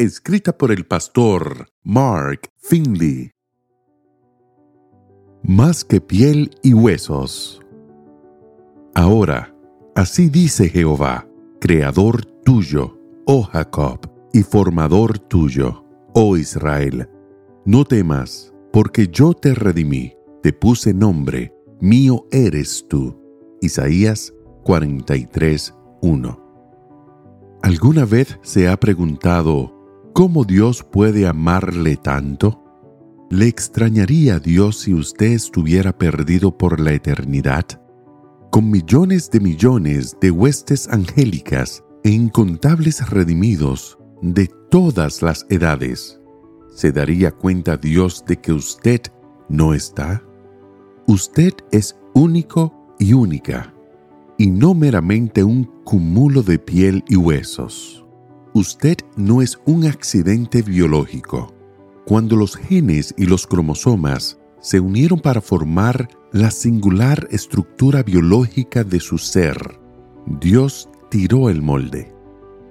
escrita por el pastor Mark Finley. Más que piel y huesos. Ahora, así dice Jehová, creador tuyo, oh Jacob, y formador tuyo, oh Israel. No temas, porque yo te redimí, te puse nombre, mío eres tú. Isaías 43, 1. ¿Alguna vez se ha preguntado ¿Cómo Dios puede amarle tanto? ¿Le extrañaría a Dios si usted estuviera perdido por la eternidad? Con millones de millones de huestes angélicas e incontables redimidos de todas las edades, ¿se daría cuenta Dios de que usted no está? Usted es único y única, y no meramente un cúmulo de piel y huesos. Usted no es un accidente biológico. Cuando los genes y los cromosomas se unieron para formar la singular estructura biológica de su ser, Dios tiró el molde.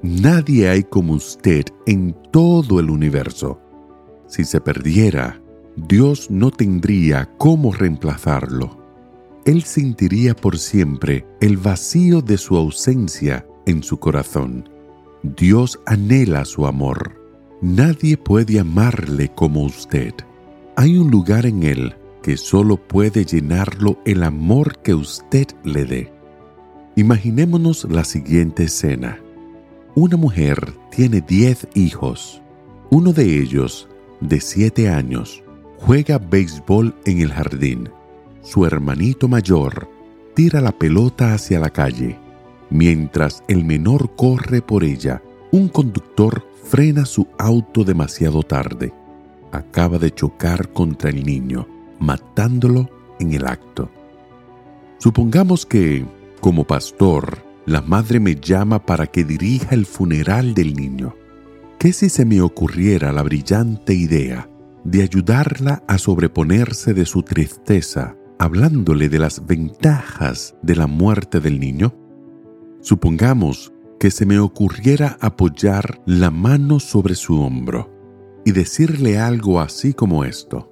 Nadie hay como usted en todo el universo. Si se perdiera, Dios no tendría cómo reemplazarlo. Él sentiría por siempre el vacío de su ausencia en su corazón Dios anhela su amor. Nadie puede amarle como usted. Hay un lugar en Él que solo puede llenarlo el amor que usted le dé. Imaginémonos la siguiente escena. Una mujer tiene diez hijos. Uno de ellos, de siete años, juega béisbol en el jardín. Su hermanito mayor tira la pelota hacia la calle. Mientras el menor corre por ella, un conductor frena su auto demasiado tarde. Acaba de chocar contra el niño, matándolo en el acto. Supongamos que, como pastor, la madre me llama para que dirija el funeral del niño. ¿Qué si se me ocurriera la brillante idea de ayudarla a sobreponerse de su tristeza, hablándole de las ventajas de la muerte del niño? Supongamos que se me ocurriera apoyar la mano sobre su hombro y decirle algo así como esto.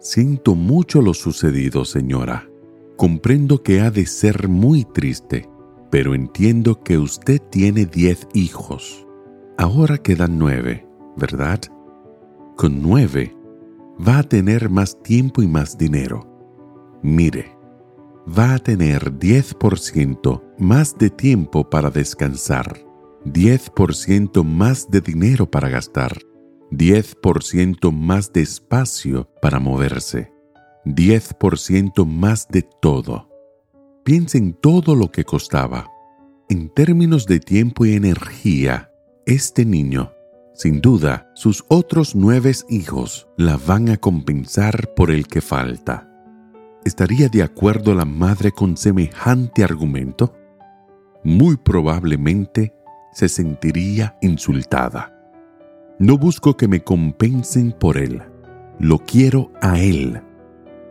Siento mucho lo sucedido, señora. Comprendo que ha de ser muy triste, pero entiendo que usted tiene diez hijos. Ahora quedan nueve, ¿verdad? Con nueve va a tener más tiempo y más dinero. Mire, va a tener 10% más de tiempo para descansar, 10% más de dinero para gastar, 10% más de espacio para moverse, 10% más de todo. Piensa en todo lo que costaba. En términos de tiempo y energía, este niño, sin duda, sus otros nueve hijos la van a compensar por el que falta. ¿Estaría de acuerdo la madre con semejante argumento? Muy probablemente se sentiría insultada. No busco que me compensen por él, lo quiero a él.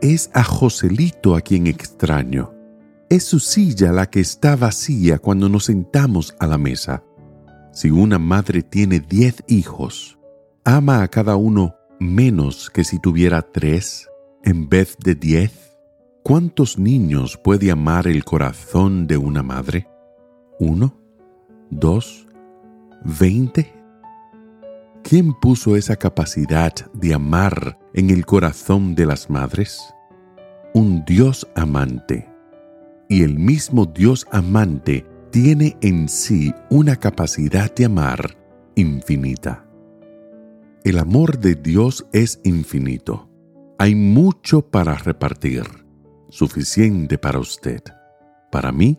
Es a Joselito a quien extraño. Es su silla la que está vacía cuando nos sentamos a la mesa. Si una madre tiene diez hijos, ama a cada uno menos que si tuviera tres en vez de diez. ¿Cuántos niños puede amar el corazón de una madre? ¿Uno? ¿Dos? ¿Veinte? ¿Quién puso esa capacidad de amar en el corazón de las madres? Un Dios amante. Y el mismo Dios amante tiene en sí una capacidad de amar infinita. El amor de Dios es infinito. Hay mucho para repartir suficiente para usted, para mí